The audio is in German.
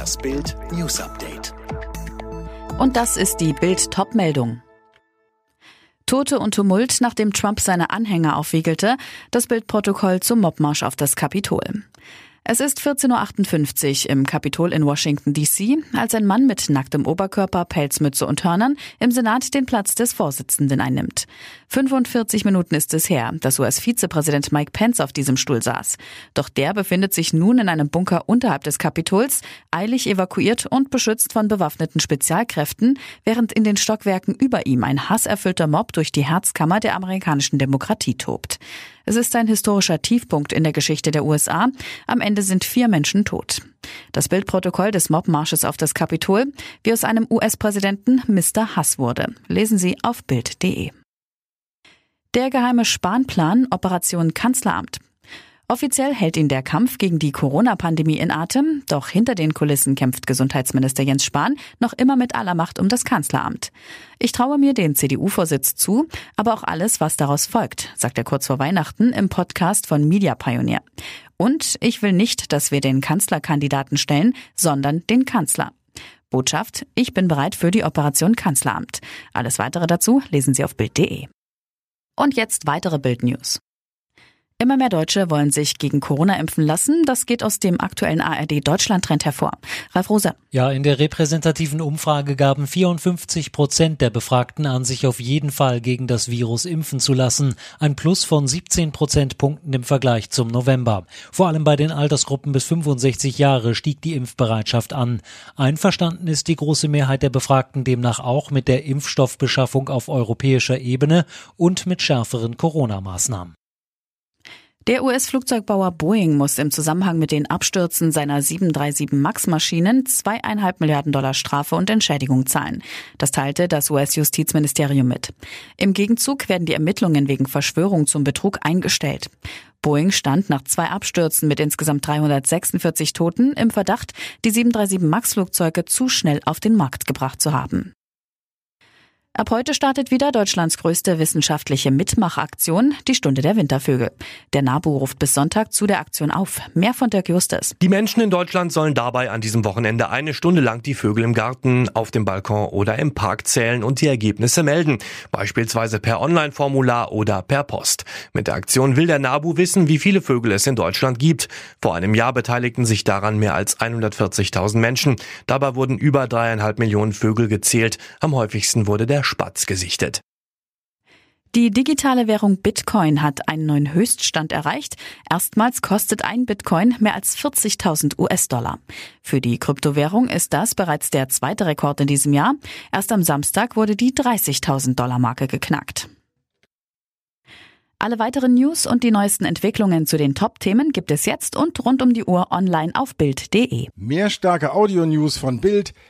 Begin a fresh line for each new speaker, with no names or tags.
Das Bild News Update.
Und das ist die Bild Topmeldung. Tote und Tumult, nachdem Trump seine Anhänger aufwiegelte, das Bildprotokoll zum Mobmarsch auf das Kapitol. Es ist 14.58 Uhr im Kapitol in Washington, D.C., als ein Mann mit nacktem Oberkörper, Pelzmütze und Hörnern im Senat den Platz des Vorsitzenden einnimmt. 45 Minuten ist es her, dass US-Vizepräsident Mike Pence auf diesem Stuhl saß. Doch der befindet sich nun in einem Bunker unterhalb des Kapitols, eilig evakuiert und beschützt von bewaffneten Spezialkräften, während in den Stockwerken über ihm ein hasserfüllter Mob durch die Herzkammer der amerikanischen Demokratie tobt. Es ist ein historischer Tiefpunkt in der Geschichte der USA. Am Ende sind vier Menschen tot. Das Bildprotokoll des Mobmarsches auf das Kapitol, wie aus einem US-Präsidenten Mr. Hass wurde. Lesen Sie auf Bild.de. Der geheime Spanplan Operation Kanzleramt. Offiziell hält ihn der Kampf gegen die Corona-Pandemie in Atem, doch hinter den Kulissen kämpft Gesundheitsminister Jens Spahn noch immer mit aller Macht um das Kanzleramt. Ich traue mir den CDU-Vorsitz zu, aber auch alles, was daraus folgt, sagt er kurz vor Weihnachten im Podcast von Media Pioneer. Und ich will nicht, dass wir den Kanzlerkandidaten stellen, sondern den Kanzler. Botschaft, ich bin bereit für die Operation Kanzleramt. Alles weitere dazu lesen Sie auf Bild.de. Und jetzt weitere Bild-News. Immer mehr Deutsche wollen sich gegen Corona impfen lassen. Das geht aus dem aktuellen ARD Deutschland-Trend hervor. Ralf Rose.
Ja, in der repräsentativen Umfrage gaben 54 Prozent der Befragten an, sich auf jeden Fall gegen das Virus impfen zu lassen. Ein Plus von 17 Prozentpunkten im Vergleich zum November. Vor allem bei den Altersgruppen bis 65 Jahre stieg die Impfbereitschaft an. Einverstanden ist die große Mehrheit der Befragten demnach auch mit der Impfstoffbeschaffung auf europäischer Ebene und mit schärferen Corona-Maßnahmen.
Der US-Flugzeugbauer Boeing muss im Zusammenhang mit den Abstürzen seiner 737 MAX-Maschinen zweieinhalb Milliarden Dollar Strafe und Entschädigung zahlen. Das teilte das US-Justizministerium mit. Im Gegenzug werden die Ermittlungen wegen Verschwörung zum Betrug eingestellt. Boeing stand nach zwei Abstürzen mit insgesamt 346 Toten im Verdacht, die 737 MAX-Flugzeuge zu schnell auf den Markt gebracht zu haben. Ab heute startet wieder Deutschlands größte wissenschaftliche Mitmachaktion, die Stunde der Wintervögel. Der NABU ruft bis Sonntag zu der Aktion auf. Mehr von Dirk Justus.
Die Menschen in Deutschland sollen dabei an diesem Wochenende eine Stunde lang die Vögel im Garten, auf dem Balkon oder im Park zählen und die Ergebnisse melden. Beispielsweise per Online-Formular oder per Post. Mit der Aktion will der NABU wissen, wie viele Vögel es in Deutschland gibt. Vor einem Jahr beteiligten sich daran mehr als 140.000 Menschen. Dabei wurden über dreieinhalb Millionen Vögel gezählt. Am häufigsten wurde der Spatz gesichtet.
Die digitale Währung Bitcoin hat einen neuen Höchststand erreicht. Erstmals kostet ein Bitcoin mehr als 40.000 US-Dollar. Für die Kryptowährung ist das bereits der zweite Rekord in diesem Jahr. Erst am Samstag wurde die 30.000 Dollar Marke geknackt. Alle weiteren News und die neuesten Entwicklungen zu den Top-Themen gibt es jetzt und rund um die Uhr online auf Bild.de.
Mehr starke Audio-News von Bild